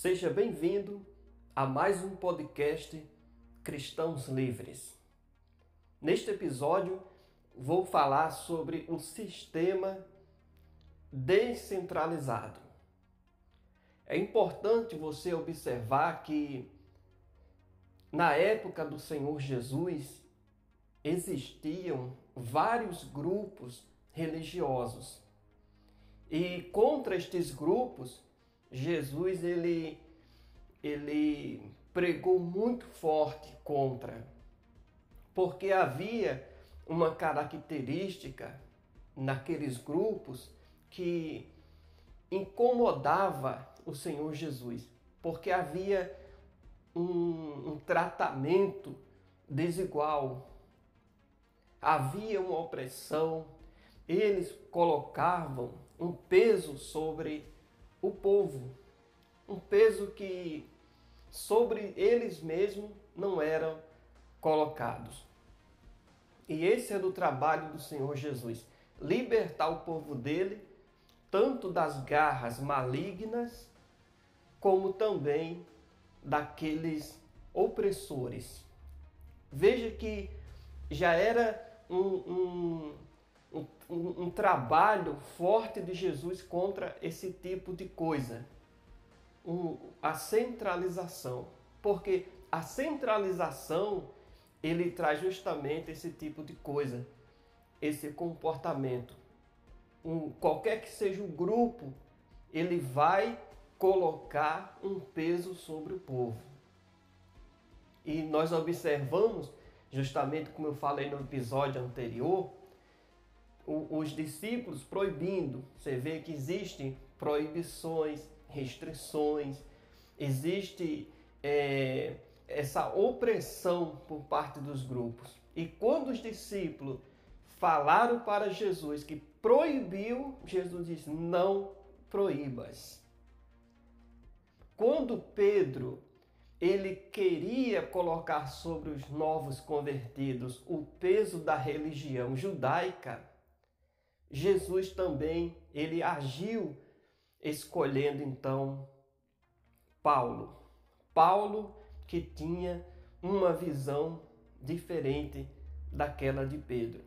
Seja bem-vindo a mais um podcast Cristãos Livres. Neste episódio, vou falar sobre um sistema descentralizado. É importante você observar que na época do Senhor Jesus existiam vários grupos religiosos. E contra estes grupos Jesus ele ele pregou muito forte contra, porque havia uma característica naqueles grupos que incomodava o Senhor Jesus, porque havia um, um tratamento desigual, havia uma opressão, eles colocavam um peso sobre o povo, um peso que sobre eles mesmos não eram colocados. E esse é do trabalho do Senhor Jesus, libertar o povo dele tanto das garras malignas como também daqueles opressores. Veja que já era um, um um, um, trabalho forte de Jesus contra esse tipo de coisa. A centralização. Porque a centralização ele traz justamente esse tipo de coisa, esse comportamento. Um, qualquer que seja o grupo, ele vai colocar um peso sobre o povo. E nós observamos, justamente como eu falei no episódio anterior, os discípulos proibindo. Você vê que existem proibições, restrições, existe é, essa opressão por parte dos grupos. E quando os discípulos falaram para Jesus que proibiu, Jesus disse: não proíbas. Quando Pedro ele queria colocar sobre os novos convertidos o peso da religião judaica, Jesus também, ele agiu escolhendo então Paulo. Paulo que tinha uma visão diferente daquela de Pedro.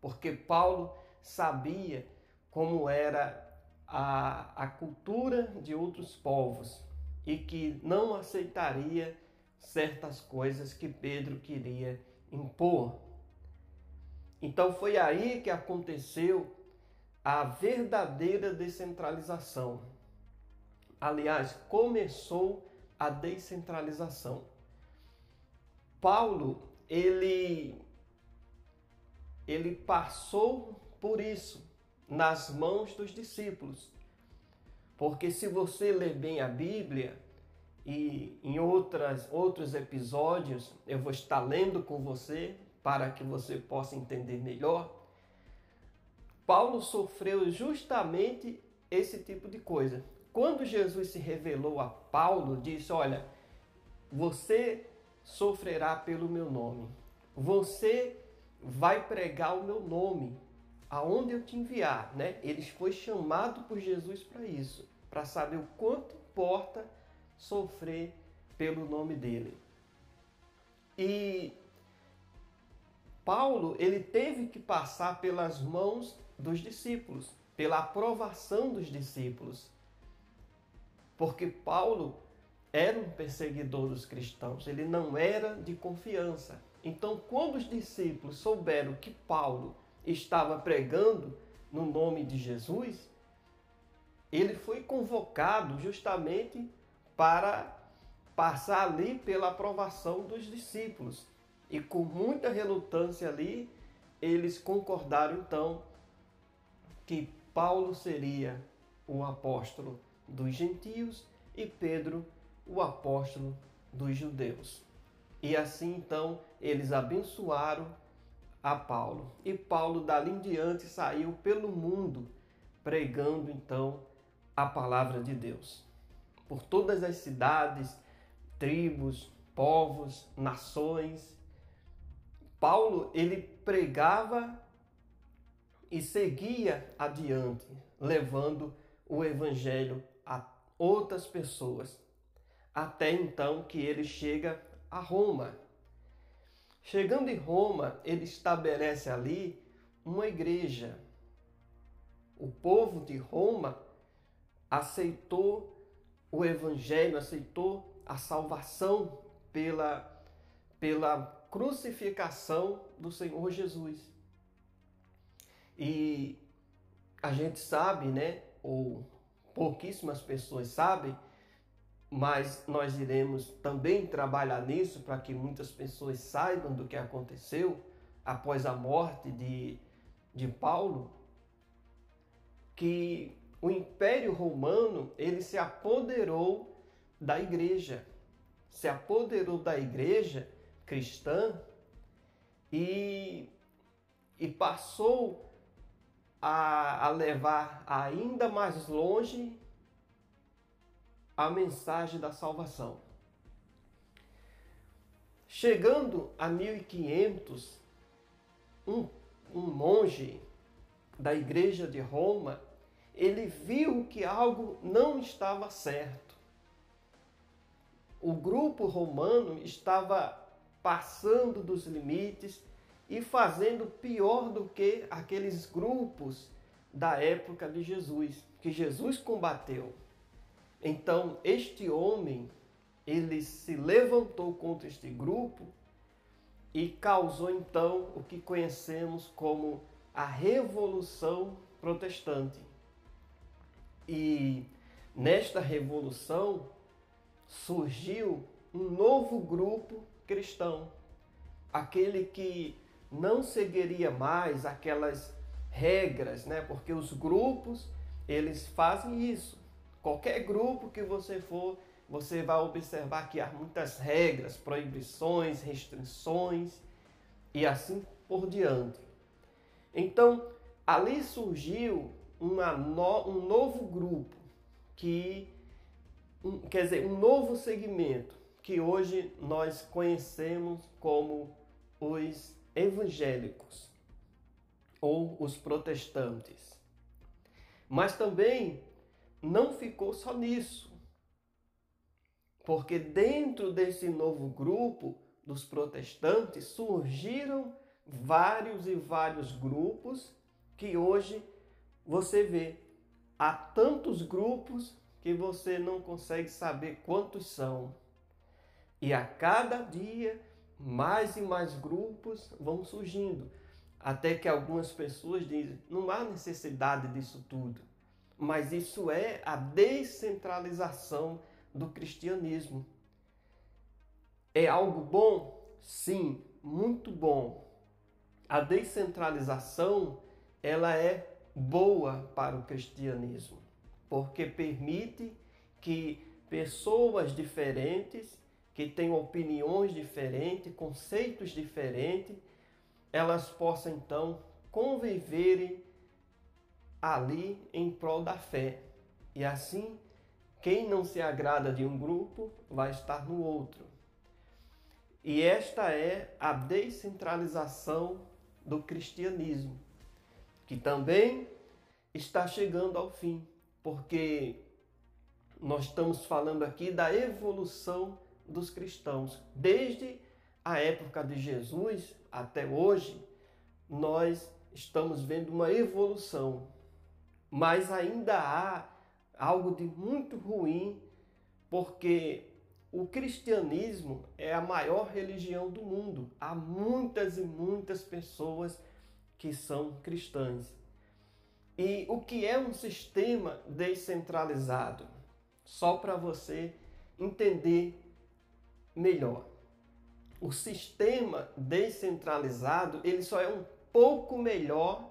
Porque Paulo sabia como era a, a cultura de outros povos e que não aceitaria certas coisas que Pedro queria impor. Então foi aí que aconteceu a verdadeira descentralização. Aliás, começou a descentralização. Paulo, ele ele passou por isso nas mãos dos discípulos. Porque se você ler bem a Bíblia e em outras outros episódios eu vou estar lendo com você para que você possa entender melhor, Paulo sofreu justamente esse tipo de coisa. Quando Jesus se revelou a Paulo, disse: Olha, você sofrerá pelo meu nome, você vai pregar o meu nome, aonde eu te enviar, né? Ele foi chamado por Jesus para isso, para saber o quanto importa sofrer pelo nome dele. E Paulo, ele teve que passar pelas mãos dos discípulos, pela aprovação dos discípulos. Porque Paulo era um perseguidor dos cristãos, ele não era de confiança. Então, quando os discípulos souberam que Paulo estava pregando no nome de Jesus, ele foi convocado justamente para passar ali pela aprovação dos discípulos. E com muita relutância ali, eles concordaram então que Paulo seria o apóstolo dos gentios e Pedro o apóstolo dos judeus. E assim então eles abençoaram a Paulo. E Paulo dali em diante saiu pelo mundo pregando então a palavra de Deus. Por todas as cidades, tribos, povos, nações, Paulo ele pregava e seguia adiante, levando o evangelho a outras pessoas. até então que ele chega a Roma. Chegando em Roma, ele estabelece ali uma igreja. O povo de Roma aceitou o evangelho, aceitou a salvação pela, pela crucificação do Senhor Jesus. E a gente sabe, né, ou pouquíssimas pessoas sabem, mas nós iremos também trabalhar nisso para que muitas pessoas saibam do que aconteceu após a morte de, de Paulo, que o Império Romano ele se apoderou da igreja, se apoderou da igreja cristã e, e passou a, a levar ainda mais longe a mensagem da salvação. Chegando a 1500, um, um monge da igreja de Roma, ele viu que algo não estava certo. O grupo romano estava passando dos limites e fazendo pior do que aqueles grupos da época de Jesus, que Jesus combateu. Então, este homem, ele se levantou contra este grupo e causou então o que conhecemos como a Revolução Protestante. E nesta revolução surgiu um novo grupo cristão, aquele que não seguiria mais aquelas regras, né? Porque os grupos, eles fazem isso. Qualquer grupo que você for, você vai observar que há muitas regras, proibições, restrições e assim por diante. Então, ali surgiu no, um novo grupo que um, quer dizer, um novo segmento que hoje nós conhecemos como os evangélicos ou os protestantes. Mas também não ficou só nisso. Porque dentro desse novo grupo dos protestantes surgiram vários e vários grupos que hoje você vê. Há tantos grupos que você não consegue saber quantos são. E a cada dia mais e mais grupos vão surgindo, até que algumas pessoas dizem: não há necessidade disso tudo. Mas isso é a descentralização do cristianismo. É algo bom? Sim, muito bom. A descentralização, ela é boa para o cristianismo, porque permite que pessoas diferentes, que têm opiniões diferentes, conceitos diferentes, elas possam então conviverem ali em prol da fé. E assim, quem não se agrada de um grupo vai estar no outro. E esta é a descentralização do cristianismo, que também está chegando ao fim, porque nós estamos falando aqui da evolução dos cristãos. Desde a época de Jesus até hoje, nós estamos vendo uma evolução mas ainda há algo de muito ruim, porque o cristianismo é a maior religião do mundo. Há muitas e muitas pessoas que são cristãs. E o que é um sistema descentralizado? Só para você entender melhor. O sistema descentralizado, ele só é um pouco melhor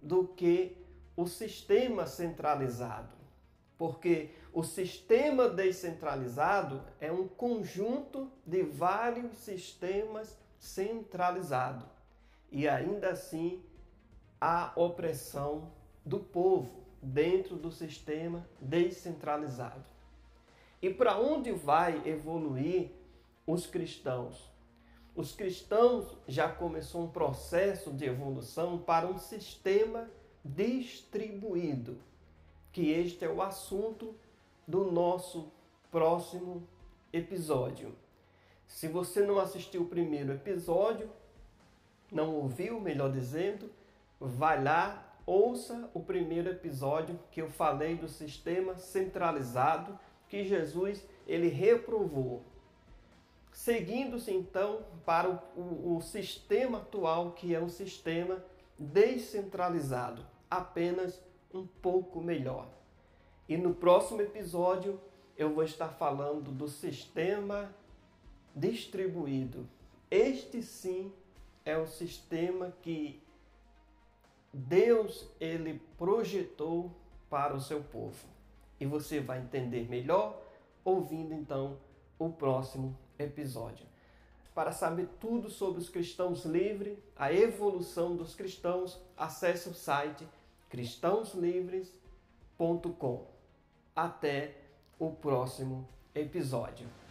do que o sistema centralizado. Porque o sistema descentralizado é um conjunto de vários sistemas centralizados. E ainda assim há opressão do povo dentro do sistema descentralizado. E para onde vai evoluir os cristãos? Os cristãos já começou um processo de evolução para um sistema distribuído, que este é o assunto do nosso próximo episódio. Se você não assistiu o primeiro episódio, não ouviu, melhor dizendo, vai lá, ouça o primeiro episódio que eu falei do sistema centralizado que Jesus ele reprovou. Seguindo-se então para o, o, o sistema atual, que é um sistema descentralizado, apenas um pouco melhor. E no próximo episódio eu vou estar falando do sistema distribuído. Este sim é o sistema que Deus ele projetou para o seu povo. E você vai entender melhor ouvindo então o próximo episódio. Para saber tudo sobre os cristãos livres, a evolução dos cristãos, acesse o site cristãoslivres.com. Até o próximo episódio.